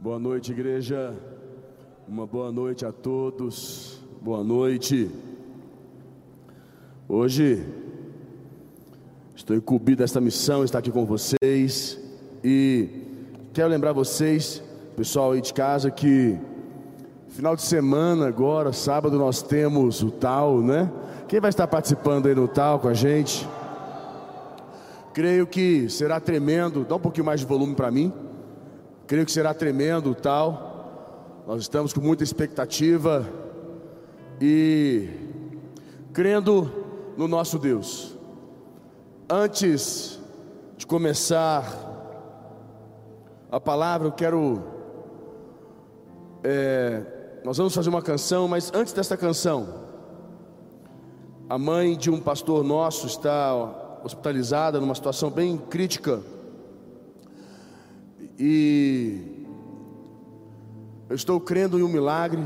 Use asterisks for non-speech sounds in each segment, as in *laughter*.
Boa noite, igreja. Uma boa noite a todos. Boa noite. Hoje estou incumbido desta missão, estar aqui com vocês e quero lembrar vocês, pessoal aí de casa, que final de semana agora, sábado nós temos o tal, né? Quem vai estar participando aí no tal com a gente? Creio que será tremendo. Dá um pouquinho mais de volume para mim. Creio que será tremendo tal. Nós estamos com muita expectativa e crendo no nosso Deus. Antes de começar a palavra, eu quero. É, nós vamos fazer uma canção, mas antes desta canção, a mãe de um pastor nosso está hospitalizada numa situação bem crítica e eu estou crendo em um milagre.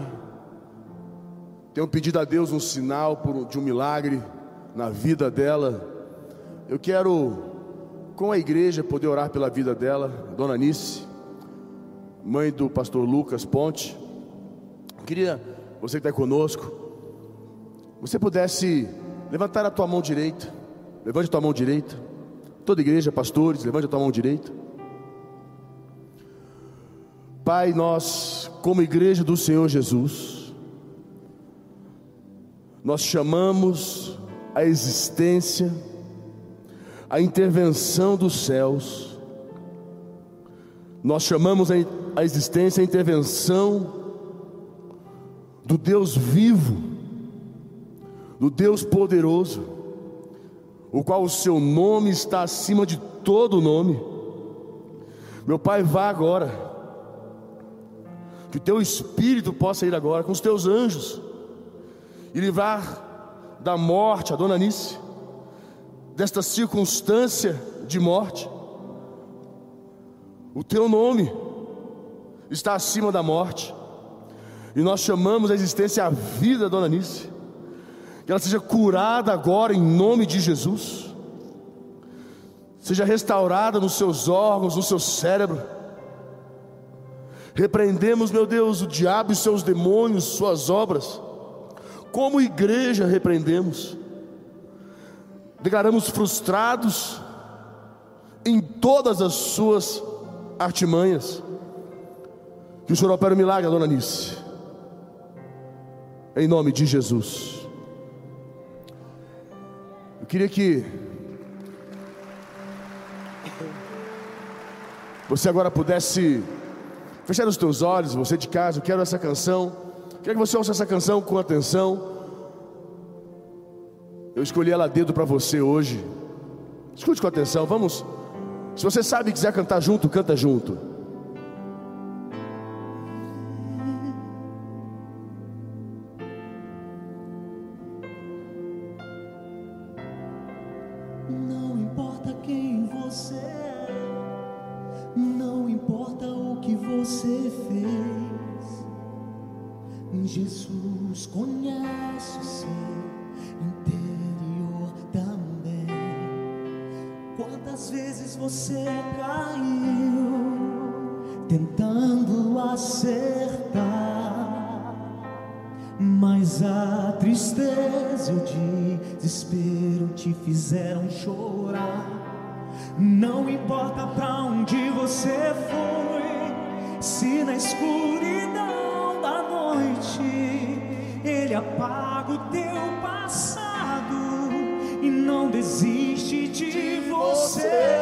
Tenho pedido a Deus um sinal de um milagre na vida dela. Eu quero, com a igreja, poder orar pela vida dela, Dona Nice, mãe do pastor Lucas Ponte. Eu queria, você que está conosco, você pudesse levantar a tua mão direita, levante a tua mão direita. Toda igreja, pastores, levante a tua mão direita. Pai, nós, como igreja do Senhor Jesus, nós chamamos a existência, a intervenção dos céus, nós chamamos a existência, a intervenção do Deus vivo, do Deus poderoso, o qual o seu nome está acima de todo nome. Meu Pai, vá agora que o teu espírito possa ir agora com os teus anjos e livrar da morte a dona Anice, desta circunstância de morte. O teu nome está acima da morte, e nós chamamos a existência a vida da dona Anice, que ela seja curada agora em nome de Jesus, seja restaurada nos seus órgãos, no seu cérebro Repreendemos, meu Deus, o diabo e seus demônios, suas obras. Como igreja repreendemos. Declaramos frustrados em todas as suas artimanhas. Que o Senhor opere um milagre, dona Nice. Em nome de Jesus. Eu queria que você agora pudesse Fechar os teus olhos, você de casa, eu quero essa canção. Quero que você ouça essa canção com atenção. Eu escolhi ela dedo para você hoje. Escute com atenção, vamos. Se você sabe e quiser cantar junto, canta junto. Não importa pra onde você foi, se na escuridão da noite ele apaga o teu passado e não desiste de você.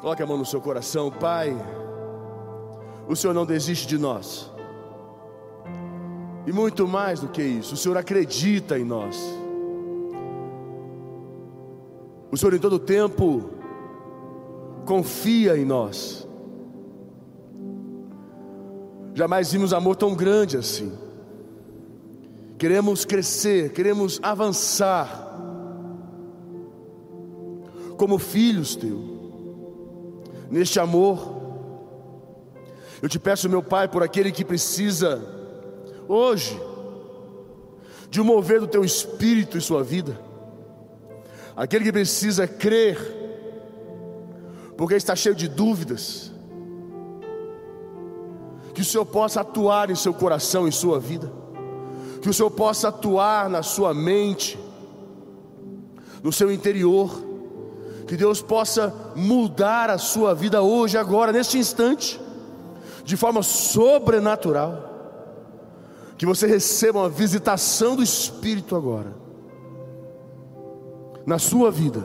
Coloque a mão no seu coração, Pai. O Senhor não desiste de nós. E muito mais do que isso, o Senhor acredita em nós. O Senhor em todo tempo confia em nós. Jamais vimos amor tão grande assim. Queremos crescer, queremos avançar como filhos teu, neste amor. Eu te peço, meu Pai, por aquele que precisa, hoje, de um mover do teu espírito e sua vida, aquele que precisa crer, porque está cheio de dúvidas, que o Senhor possa atuar em seu coração, em sua vida, que o Senhor possa atuar na sua mente, no seu interior, que Deus possa mudar a sua vida hoje, agora, neste instante, de forma sobrenatural, que você receba uma visitação do Espírito agora, na sua vida.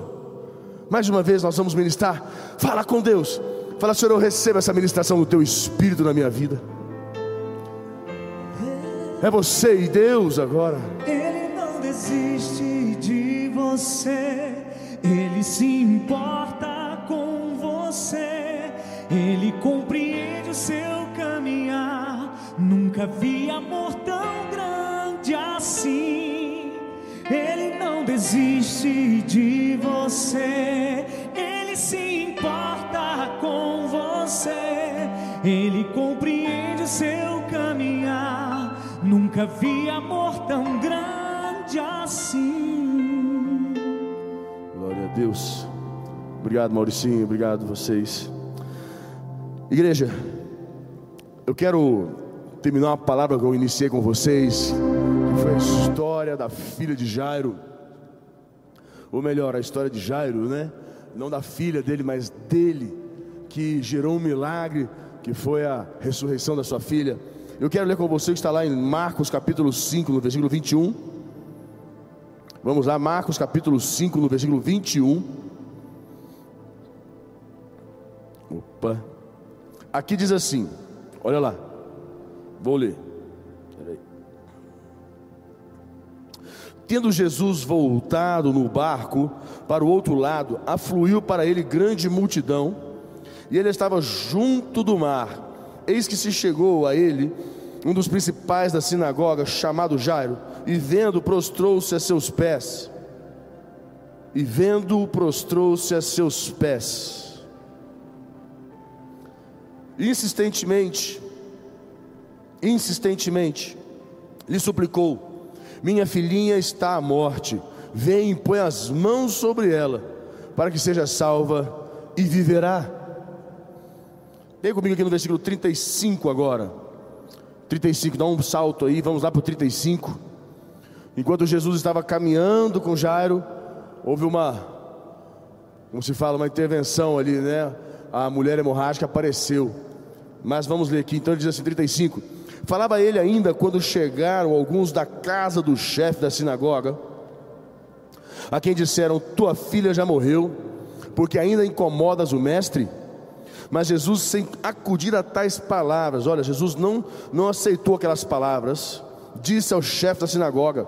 Mais uma vez nós vamos ministrar. Fala com Deus. Fala, Senhor, eu recebo essa ministração do Teu Espírito na minha vida. É você e Deus agora. Ele não desiste de você, Ele se importa com você, Ele compreende o seu caminhar. Nunca vi amor tão grande assim. Ele não desiste de você, Ele se importa com você, Ele compreende o seu caminhar. Nunca vi amor tão grande assim. Deus. Obrigado, Mauricinho. Obrigado vocês. Igreja, eu quero terminar uma palavra que eu iniciei com vocês, que foi a história da filha de Jairo. Ou melhor, a história de Jairo, né? Não da filha dele, mas dele, que gerou um milagre, que foi a ressurreição da sua filha. Eu quero ler com você que está lá em Marcos capítulo 5, no versículo 21. Vamos lá, Marcos capítulo 5, no versículo 21. Opa. Aqui diz assim: Olha lá. Vou ler. Peraí. Tendo Jesus voltado no barco para o outro lado, afluiu para ele grande multidão, e ele estava junto do mar. Eis que se chegou a ele um dos principais da sinagoga, chamado Jairo, e vendo, prostrou-se a seus pés. E vendo, prostrou-se a seus pés. Insistentemente, insistentemente, lhe suplicou: Minha filhinha está à morte, vem e põe as mãos sobre ela, para que seja salva e viverá. Vem comigo aqui no versículo 35 agora. 35, dá um salto aí, vamos lá para o 35. Enquanto Jesus estava caminhando com Jairo, houve uma, como se fala, uma intervenção ali, né? A mulher hemorrágica apareceu. Mas vamos ler aqui, então ele diz assim: 35. Falava ele ainda quando chegaram alguns da casa do chefe da sinagoga, a quem disseram: Tua filha já morreu, porque ainda incomodas o mestre. Mas Jesus, sem acudir a tais palavras, olha, Jesus não, não aceitou aquelas palavras, disse ao chefe da sinagoga: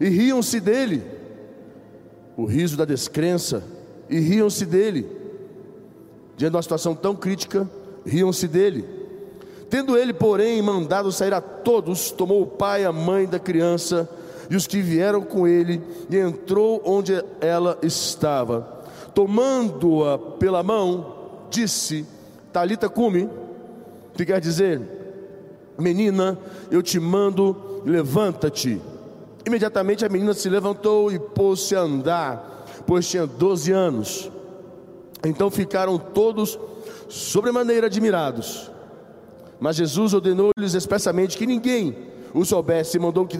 E riam-se dele, o riso da descrença, e riam-se dele. Diante de uma situação tão crítica, riam-se dele. Tendo ele, porém, mandado sair a todos, tomou o pai e a mãe da criança e os que vieram com ele, e entrou onde ela estava. Tomando-a pela mão, disse: Talita cume, que quer dizer, menina, eu te mando, levanta-te. Imediatamente a menina se levantou e pôs-se a andar, pois tinha 12 anos. Então ficaram todos sobremaneira admirados. Mas Jesus ordenou-lhes expressamente que ninguém o soubesse, mandou que,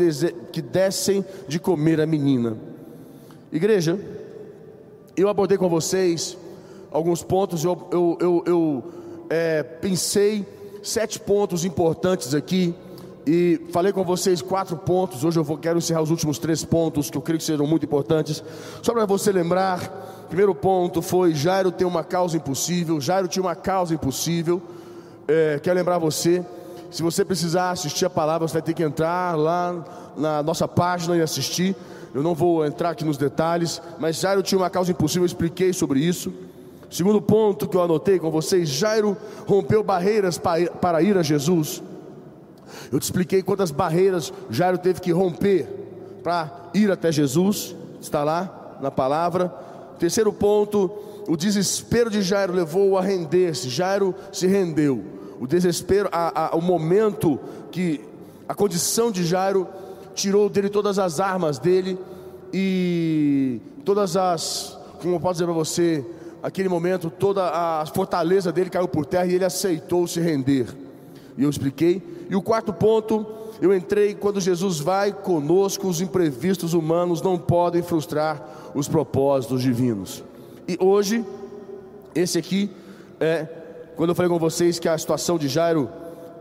que dessem de comer a menina. Igreja, eu abordei com vocês alguns pontos, eu, eu, eu, eu é, pensei sete pontos importantes aqui e falei com vocês quatro pontos. Hoje eu vou, quero encerrar os últimos três pontos que eu creio que serão muito importantes. Só para você lembrar, primeiro ponto foi Jairo tem uma causa impossível. Jairo tinha uma causa impossível. É, quero lembrar você, se você precisar assistir a palavra, você vai ter que entrar lá na nossa página e assistir. Eu não vou entrar aqui nos detalhes, mas Jairo tinha uma causa impossível, eu expliquei sobre isso. Segundo ponto que eu anotei com vocês, Jairo rompeu barreiras para ir a Jesus. Eu te expliquei quantas barreiras Jairo teve que romper para ir até Jesus, está lá na palavra. Terceiro ponto, o desespero de Jairo levou-o a render-se. Jairo se rendeu. O desespero, a, a, o momento que a condição de Jairo tirou dele todas as armas dele e todas as, como eu posso dizer para você, aquele momento toda a fortaleza dele caiu por terra e ele aceitou se render. E eu expliquei e o quarto ponto, eu entrei quando Jesus vai conosco, os imprevistos humanos não podem frustrar os propósitos divinos. E hoje, esse aqui é quando eu falei com vocês que a situação de Jairo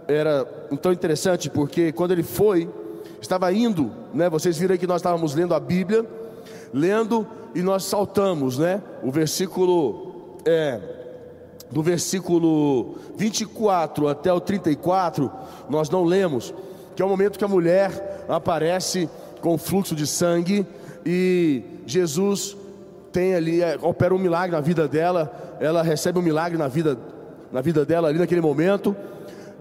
era tão interessante, porque quando ele foi, estava indo, né? Vocês viram aí que nós estávamos lendo a Bíblia, lendo e nós saltamos, né? O versículo é do versículo 24 até o 34, nós não lemos, que é o momento que a mulher aparece com fluxo de sangue e Jesus tem ali, é, opera um milagre na vida dela, ela recebe um milagre na vida, na vida dela ali naquele momento.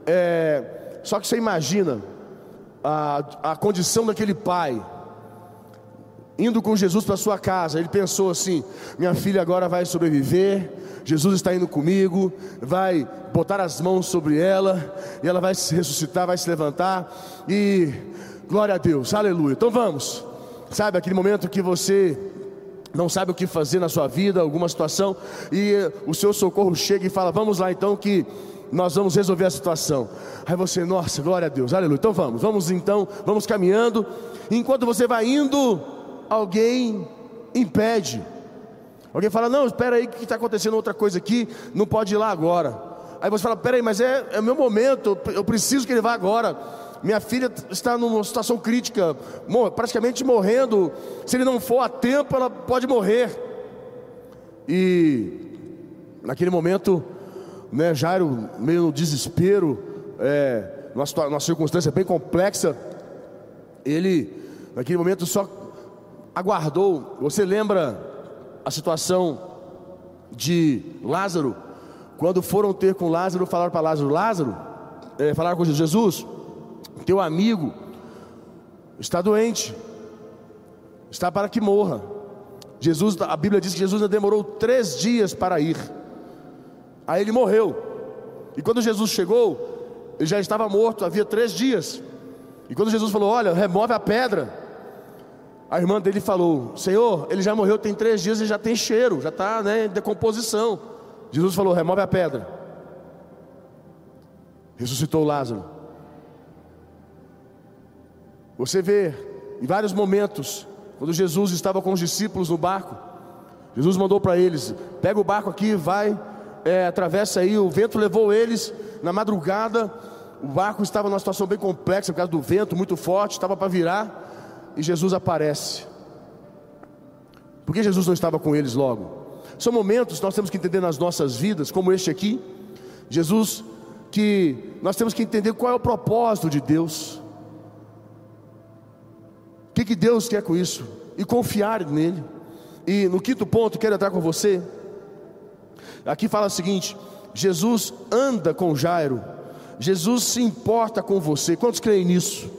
É, só que você imagina a, a condição daquele pai, indo com Jesus para sua casa, ele pensou assim: minha filha agora vai sobreviver, Jesus está indo comigo, vai botar as mãos sobre ela, e ela vai se ressuscitar, vai se levantar, e glória a Deus, aleluia. Então vamos, sabe aquele momento que você não sabe o que fazer na sua vida, alguma situação, e o seu socorro chega e fala: Vamos lá então, que nós vamos resolver a situação. Aí você, nossa, glória a Deus, aleluia. Então vamos, vamos então, vamos caminhando. Enquanto você vai indo, alguém impede. Alguém fala, não, espera aí que está acontecendo outra coisa aqui, não pode ir lá agora. Aí você fala, espera aí, mas é, é meu momento, eu preciso que ele vá agora. Minha filha está numa situação crítica, praticamente morrendo. Se ele não for a tempo, ela pode morrer. E naquele momento, né, Jairo, meio no desespero, é, numa, numa circunstância bem complexa, ele, naquele momento, só aguardou. Você lembra a situação de Lázaro? Quando foram ter com Lázaro, falaram para Lázaro: Lázaro, é, falaram com Jesus: Teu amigo está doente, está para que morra. Jesus, a Bíblia diz que Jesus demorou três dias para ir. Aí ele morreu. E quando Jesus chegou, ele já estava morto, havia três dias. E quando Jesus falou: Olha, remove a pedra. A irmã dele falou: Senhor, ele já morreu tem três dias e já tem cheiro, já está né, em decomposição. Jesus falou: remove a pedra. Ressuscitou Lázaro. Você vê em vários momentos, quando Jesus estava com os discípulos no barco, Jesus mandou para eles: pega o barco aqui, vai, é, atravessa aí. O vento levou eles na madrugada. O barco estava numa situação bem complexa por causa do vento muito forte, estava para virar e Jesus aparece. Por que Jesus não estava com eles logo? São momentos que nós temos que entender nas nossas vidas, como este aqui. Jesus, que nós temos que entender qual é o propósito de Deus. O que, que Deus quer com isso? E confiar nele. E no quinto ponto, quero entrar com você. Aqui fala o seguinte: Jesus anda com Jairo, Jesus se importa com você. Quantos creem nisso?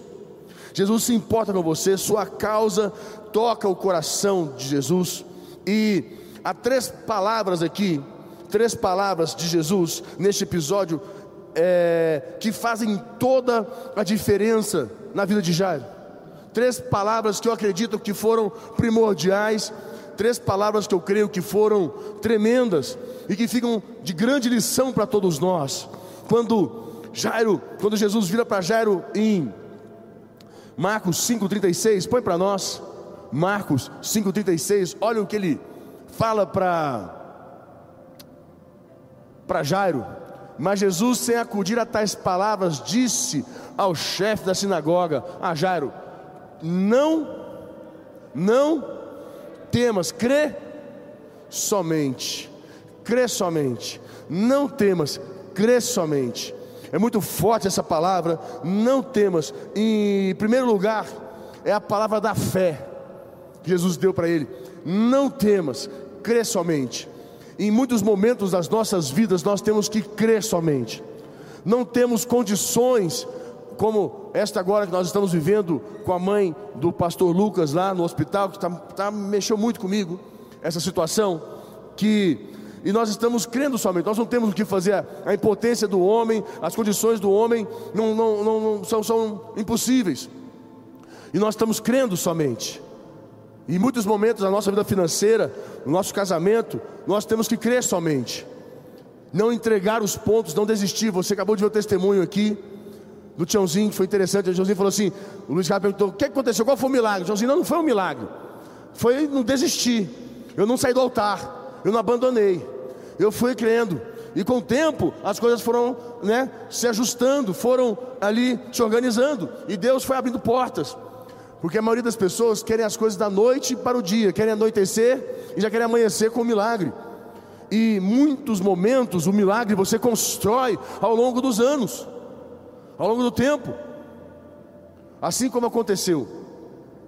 Jesus se importa com você, sua causa toca o coração de Jesus. E há três palavras aqui, três palavras de Jesus neste episódio é, que fazem toda a diferença na vida de Jairo. Três palavras que eu acredito que foram primordiais, três palavras que eu creio que foram tremendas e que ficam de grande lição para todos nós. Quando Jairo, quando Jesus vira para Jairo em Marcos 5,36, põe para nós. Marcos 5,36, olha o que ele fala para para Jairo. Mas Jesus, sem acudir a tais palavras, disse ao chefe da sinagoga: A Jairo, não, não temas, crê somente, crê somente, não temas, crê somente. É muito forte essa palavra, não temas. Em primeiro lugar, é a palavra da fé que Jesus deu para ele. Não temas, crê somente. Em muitos momentos das nossas vidas nós temos que crer somente. Não temos condições como esta agora que nós estamos vivendo com a mãe do pastor Lucas lá no hospital, que tá, tá, mexeu muito comigo, essa situação, que e nós estamos crendo somente, nós não temos o que fazer, a impotência do homem, as condições do homem não, não, não, são, são impossíveis, e nós estamos crendo somente. Em muitos momentos da nossa vida financeira, no nosso casamento, nós temos que crer somente. Não entregar os pontos, não desistir. Você acabou de ver o testemunho aqui do Tiãozinho, que foi interessante. O Tiãozinho falou assim: o Luiz Carlos perguntou: o que aconteceu? Qual foi o milagre? O Tiãozinho, não, não foi um milagre. Foi não desistir. Eu não saí do altar. Eu não abandonei. Eu fui crendo. E com o tempo as coisas foram né, se ajustando, foram ali se organizando. E Deus foi abrindo portas. Porque a maioria das pessoas querem as coisas da noite para o dia, querem anoitecer e já querem amanhecer com o milagre. E muitos momentos o milagre você constrói ao longo dos anos, ao longo do tempo. Assim como aconteceu.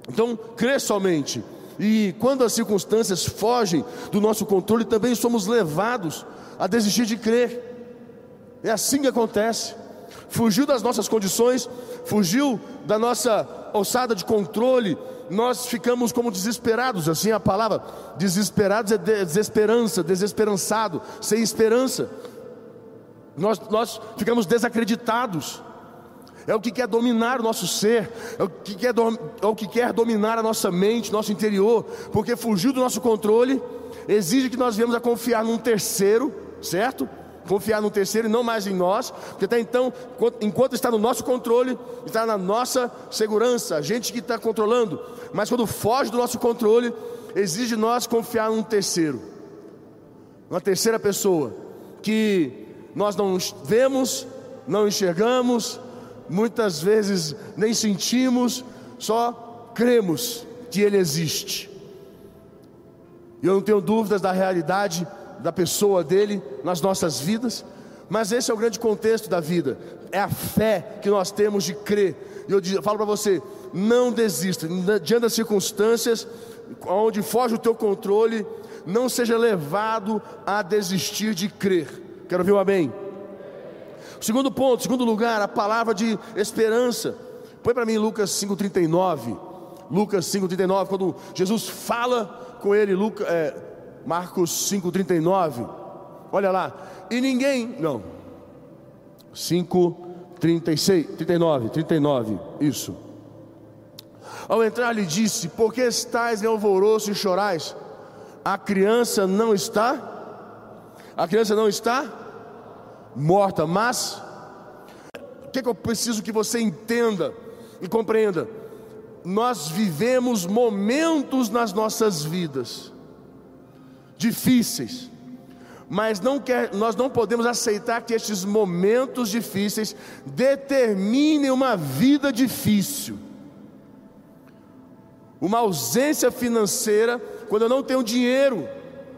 Então, crê somente. E quando as circunstâncias fogem do nosso controle, também somos levados a desistir de crer. É assim que acontece. Fugiu das nossas condições, fugiu da nossa alçada de controle, nós ficamos como desesperados, assim a palavra desesperados é desesperança, desesperançado, sem esperança. Nós, nós ficamos desacreditados. É o que quer dominar o nosso ser, é o que quer, é o que quer dominar a nossa mente, nosso interior, porque fugiu do nosso controle, exige que nós viemos a confiar num terceiro, certo? confiar no terceiro e não mais em nós, porque até então, enquanto está no nosso controle, está na nossa segurança, a gente que está controlando, mas quando foge do nosso controle, exige nós confiar num terceiro, uma terceira pessoa, que nós não vemos, não enxergamos, muitas vezes nem sentimos, só cremos que Ele existe. E eu não tenho dúvidas da realidade da pessoa dele nas nossas vidas, mas esse é o grande contexto da vida, é a fé que nós temos de crer. E eu falo para você: não desista, diante das circunstâncias, onde foge o teu controle, não seja levado a desistir de crer. Quero ver um amém. Segundo ponto, segundo lugar, a palavra de esperança. Põe para mim Lucas 5,39. Lucas 5,39, quando Jesus fala com ele, Lucas, é, Marcos 5,39. Olha lá. E ninguém. Não. 5, 36, 39, 39. Isso. Ao entrar, lhe disse: Por que estáis em alvoroço e chorais? A criança não está. A criança não está morta, mas. O que, que eu preciso que você entenda e compreenda? Nós vivemos momentos nas nossas vidas difíceis. Mas não quer, nós não podemos aceitar que estes momentos difíceis determinem uma vida difícil. Uma ausência financeira, quando eu não tenho dinheiro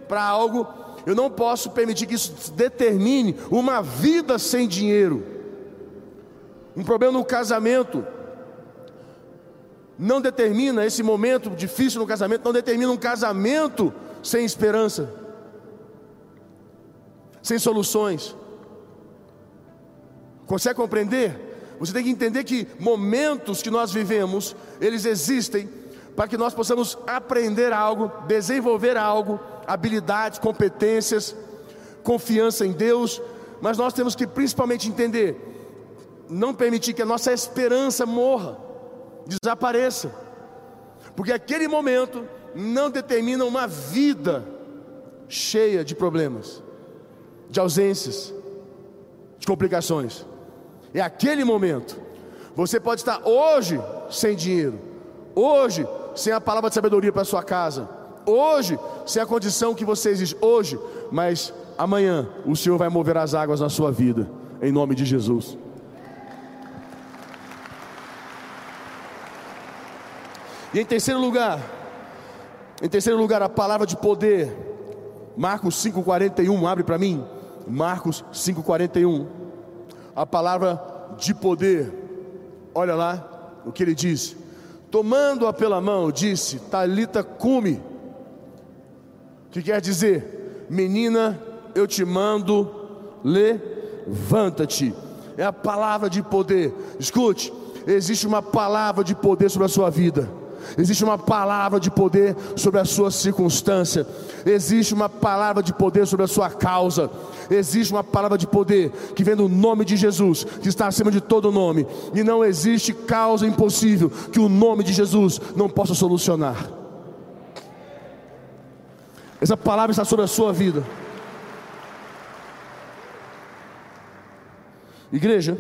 para algo, eu não posso permitir que isso determine uma vida sem dinheiro. Um problema no casamento não determina esse momento difícil no casamento, não determina um casamento sem esperança, sem soluções. Consegue compreender? Você tem que entender que momentos que nós vivemos, eles existem para que nós possamos aprender algo, desenvolver algo, habilidades, competências, confiança em Deus, mas nós temos que principalmente entender, não permitir que a nossa esperança morra, desapareça, porque aquele momento não determina uma vida cheia de problemas, de ausências, de complicações. É aquele momento. Você pode estar hoje sem dinheiro, hoje sem a palavra de sabedoria para sua casa, hoje sem a condição que você existe hoje, mas amanhã o Senhor vai mover as águas na sua vida, em nome de Jesus. E em terceiro lugar, em terceiro lugar, a palavra de poder. Marcos 5:41, abre para mim. Marcos 5:41. A palavra de poder. Olha lá o que ele diz. Tomando-a pela mão, disse: Talita cume. Que quer dizer? Menina, eu te mando, levanta-te. É a palavra de poder. Escute, existe uma palavra de poder sobre a sua vida existe uma palavra de poder sobre a sua circunstância, existe uma palavra de poder sobre a sua causa, existe uma palavra de poder que vem do nome de Jesus, que está acima de todo nome, e não existe causa impossível que o nome de Jesus não possa solucionar. Essa palavra está sobre a sua vida. Igreja,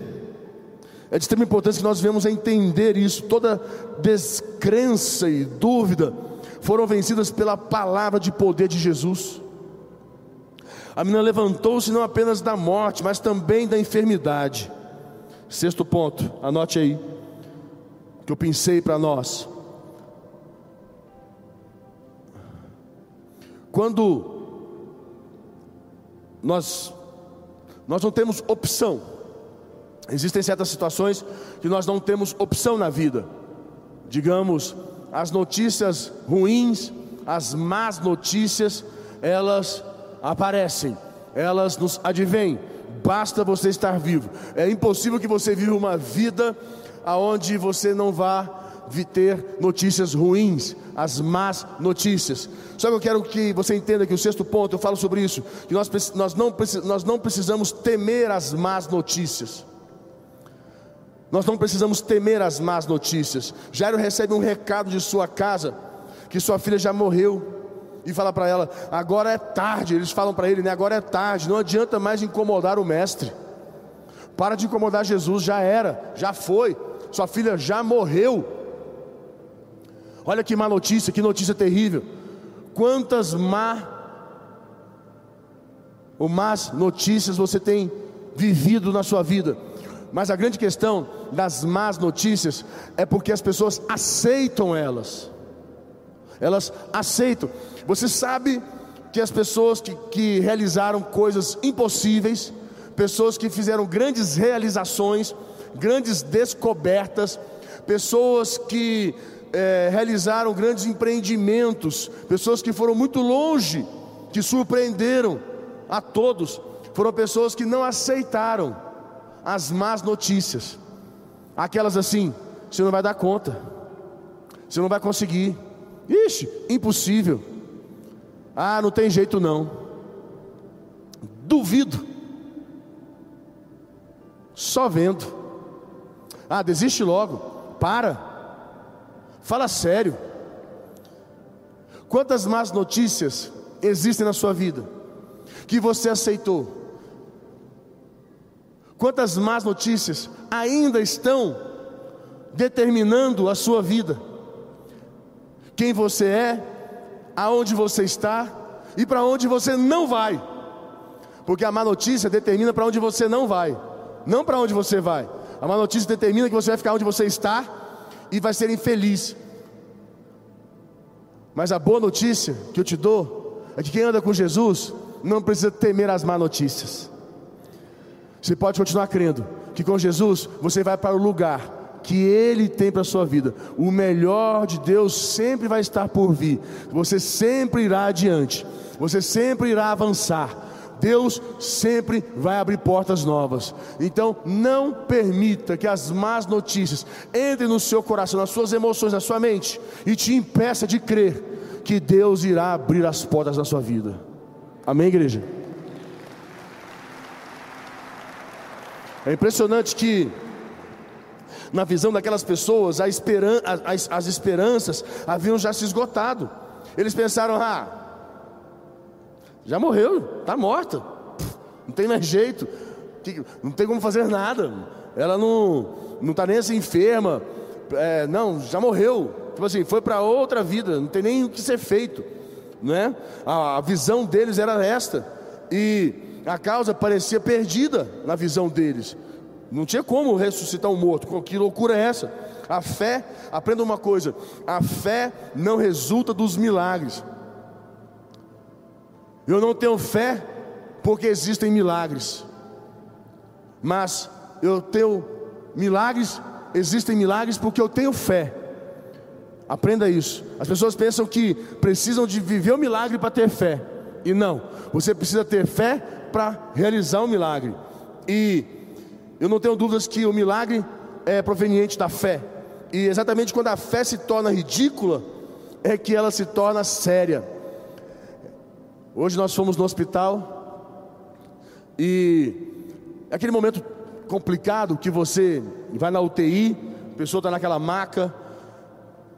é de extrema importância que nós venhamos a entender isso. Toda descrença e dúvida foram vencidas pela palavra de poder de Jesus. A menina levantou-se não apenas da morte, mas também da enfermidade. Sexto ponto, anote aí, que eu pensei para nós. Quando nós, nós não temos opção, Existem certas situações que nós não temos opção na vida. Digamos, as notícias ruins, as más notícias, elas aparecem, elas nos advêm. Basta você estar vivo. É impossível que você viva uma vida aonde você não vá ter notícias ruins, as más notícias. Só que eu quero que você entenda que o sexto ponto, eu falo sobre isso, que nós, nós, não, nós não precisamos temer as más notícias. Nós não precisamos temer as más notícias. Jairo recebe um recado de sua casa que sua filha já morreu e fala para ela: agora é tarde. Eles falam para ele, né? Agora é tarde. Não adianta mais incomodar o mestre. Para de incomodar Jesus. Já era, já foi. Sua filha já morreu. Olha que má notícia, que notícia terrível. Quantas má ou más notícias você tem vivido na sua vida? Mas a grande questão das más notícias é porque as pessoas aceitam elas. Elas aceitam. Você sabe que as pessoas que, que realizaram coisas impossíveis, pessoas que fizeram grandes realizações, grandes descobertas, pessoas que é, realizaram grandes empreendimentos, pessoas que foram muito longe, que surpreenderam a todos, foram pessoas que não aceitaram as más notícias. Aquelas assim, você não vai dar conta. Você não vai conseguir. Ixi, impossível. Ah, não tem jeito não. Duvido. Só vendo. Ah, desiste logo. Para. Fala sério. Quantas más notícias existem na sua vida que você aceitou? Quantas más notícias ainda estão determinando a sua vida? Quem você é, aonde você está e para onde você não vai. Porque a má notícia determina para onde você não vai, não para onde você vai. A má notícia determina que você vai ficar onde você está e vai ser infeliz. Mas a boa notícia que eu te dou é que quem anda com Jesus não precisa temer as má notícias. Você pode continuar crendo que com Jesus você vai para o lugar que Ele tem para a sua vida. O melhor de Deus sempre vai estar por vir. Você sempre irá adiante. Você sempre irá avançar. Deus sempre vai abrir portas novas. Então, não permita que as más notícias entrem no seu coração, nas suas emoções, na sua mente e te impeça de crer que Deus irá abrir as portas da sua vida. Amém, igreja? É impressionante que, na visão daquelas pessoas, esperan as, as esperanças haviam já se esgotado. Eles pensaram: ah, já morreu, está morta, não tem mais jeito, não tem como fazer nada. Ela não está nem assim enferma, é, não, já morreu. Tipo assim, foi para outra vida, não tem nem o que ser feito. Né? A, a visão deles era esta. E a causa parecia perdida na visão deles. Não tinha como ressuscitar um morto. Que loucura é essa? A fé, aprenda uma coisa: a fé não resulta dos milagres. Eu não tenho fé porque existem milagres, mas eu tenho milagres, existem milagres porque eu tenho fé. Aprenda isso. As pessoas pensam que precisam de viver o milagre para ter fé, e não, você precisa ter fé para realizar o milagre. E eu não tenho dúvidas que o milagre é proveniente da fé. E exatamente quando a fé se torna ridícula, é que ela se torna séria. Hoje nós fomos no hospital e aquele momento complicado que você vai na UTI, a pessoa está naquela maca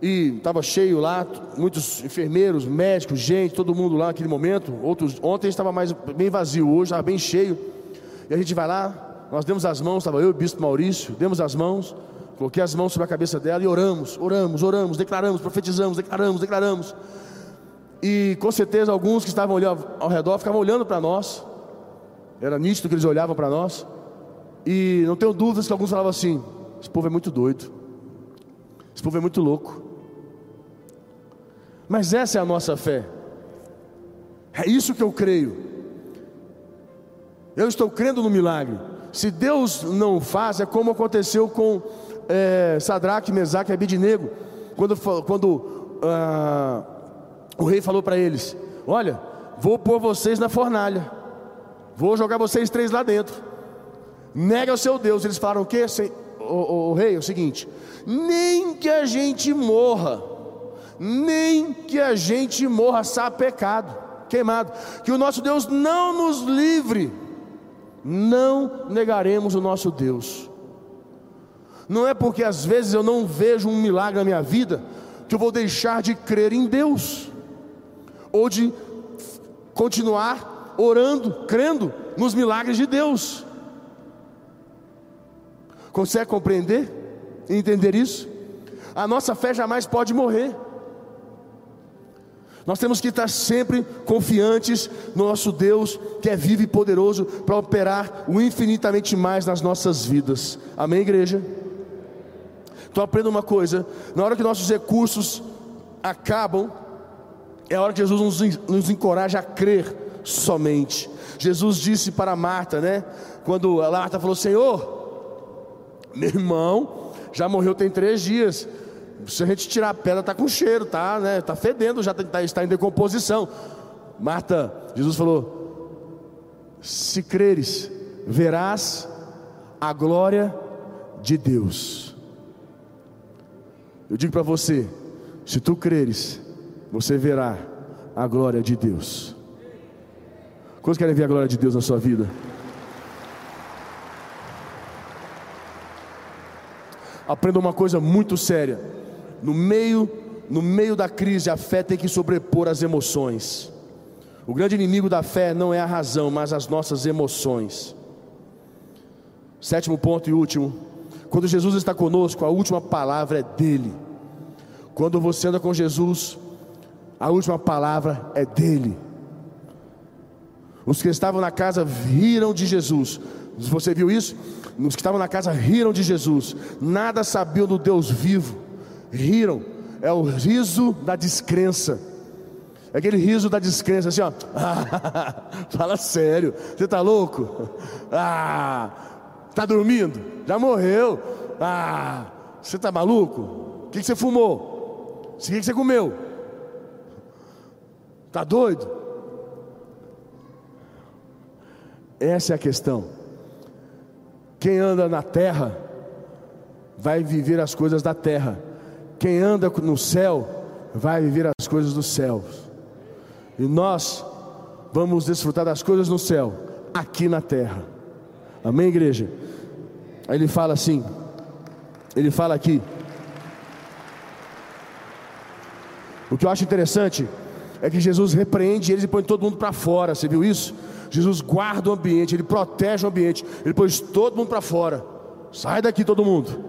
e estava cheio lá, muitos enfermeiros, médicos, gente, todo mundo lá naquele momento. Outros, ontem estava mais bem vazio, hoje estava bem cheio. E a gente vai lá, nós demos as mãos, estava eu e o bispo Maurício, demos as mãos, coloquei as mãos sobre a cabeça dela e oramos, oramos, oramos, declaramos, profetizamos, declaramos, declaramos. E com certeza alguns que estavam ali ao redor ficavam olhando para nós. Era nítido que eles olhavam para nós. E não tenho dúvidas que alguns falavam assim: esse povo é muito doido. Esse povo é muito louco. Mas essa é a nossa fé. É isso que eu creio. Eu estou crendo no milagre. Se Deus não faz, é como aconteceu com é, Sadraque, Mesaque e Abidinego, quando, quando ah, o rei falou para eles: Olha, vou pôr vocês na fornalha, vou jogar vocês três lá dentro. Nega o seu Deus. Eles falaram o quê? O, o, rei, é o seguinte: nem que a gente morra, nem que a gente morra sapecado, queimado, que o nosso Deus não nos livre, não negaremos o nosso Deus. Não é porque às vezes eu não vejo um milagre na minha vida que eu vou deixar de crer em Deus ou de continuar orando, crendo nos milagres de Deus. Consegue compreender e entender isso? A nossa fé jamais pode morrer. Nós temos que estar sempre confiantes no nosso Deus, que é vivo e poderoso para operar o infinitamente mais nas nossas vidas. Amém, igreja? Então aprenda uma coisa: na hora que nossos recursos acabam, é a hora que Jesus nos, nos encoraja a crer somente. Jesus disse para Marta, né? Quando a Marta falou: Senhor, meu irmão já morreu tem três dias. Se a gente tirar a pedra, está com cheiro, tá, né? Tá fedendo, já tá, está em decomposição. Marta, Jesus falou: Se creres, verás a glória de Deus. Eu digo para você: se tu creres, você verá a glória de Deus. Quantos querem ver a glória de Deus na sua vida? Aprenda uma coisa muito séria. No meio, no meio da crise, a fé tem que sobrepor as emoções. O grande inimigo da fé não é a razão, mas as nossas emoções. Sétimo ponto e último. Quando Jesus está conosco, a última palavra é dele. Quando você anda com Jesus, a última palavra é dele. Os que estavam na casa riram de Jesus. Você viu isso? Os que estavam na casa riram de Jesus. Nada sabiam do Deus vivo. Riram. É o riso da descrença. É aquele riso da descrença, assim, ó. *laughs* fala sério. Você está louco? Ah, tá dormindo? Já morreu? Ah, você está maluco? O que, que você fumou? O que, que você comeu? Está doido? Essa é a questão. Quem anda na terra vai viver as coisas da terra. Quem anda no céu vai viver as coisas do céu. E nós vamos desfrutar das coisas no céu, aqui na terra. Amém, igreja? Aí ele fala assim: ele fala aqui. O que eu acho interessante é que Jesus repreende eles e põe todo mundo para fora. Você viu isso? Jesus guarda o ambiente, ele protege o ambiente, ele põe todo mundo para fora. Sai daqui todo mundo.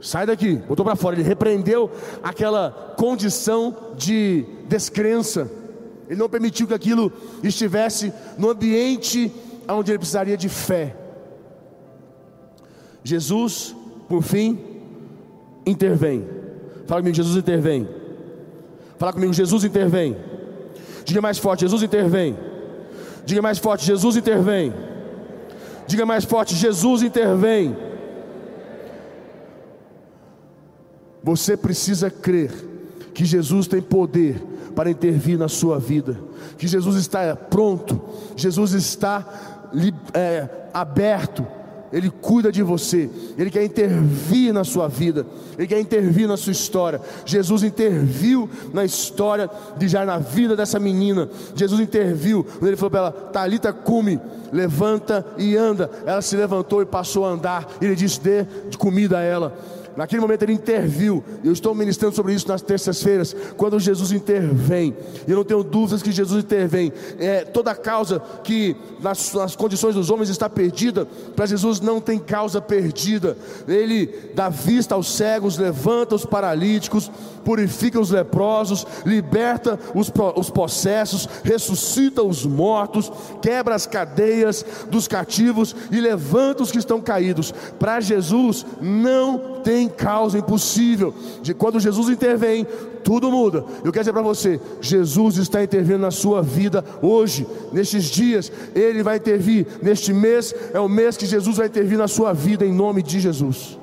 Sai daqui, botou para fora. Ele repreendeu aquela condição de descrença. Ele não permitiu que aquilo estivesse no ambiente onde ele precisaria de fé. Jesus, por fim, intervém. Fala comigo, Jesus intervém. Fala comigo, Jesus intervém. Diga mais forte, Jesus intervém. Diga mais forte, Jesus intervém. Diga mais forte, Jesus intervém. Você precisa crer que Jesus tem poder para intervir na sua vida, que Jesus está pronto, Jesus está é, aberto ele cuida de você, Ele quer intervir na sua vida, Ele quer intervir na sua história. Jesus interviu na história de já na vida dessa menina. Jesus interviu quando Ele falou para ela: Talita, cume, levanta e anda. Ela se levantou e passou a andar. Ele disse: Dê de comida a ela. Naquele momento ele interviu. Eu estou ministrando sobre isso nas terças-feiras. Quando Jesus intervém, eu não tenho dúvidas que Jesus intervém. É, toda causa que nas, nas condições dos homens está perdida, para Jesus não tem causa perdida. Ele dá vista aos cegos, levanta os paralíticos, purifica os leprosos, liberta os, os possessos, ressuscita os mortos, quebra as cadeias dos cativos e levanta os que estão caídos. Para Jesus não tem causa impossível. De quando Jesus intervém, tudo muda. Eu quero dizer para você: Jesus está intervindo na sua vida hoje, nestes dias, Ele vai intervir. Neste mês é o mês que Jesus vai intervir na sua vida, em nome de Jesus.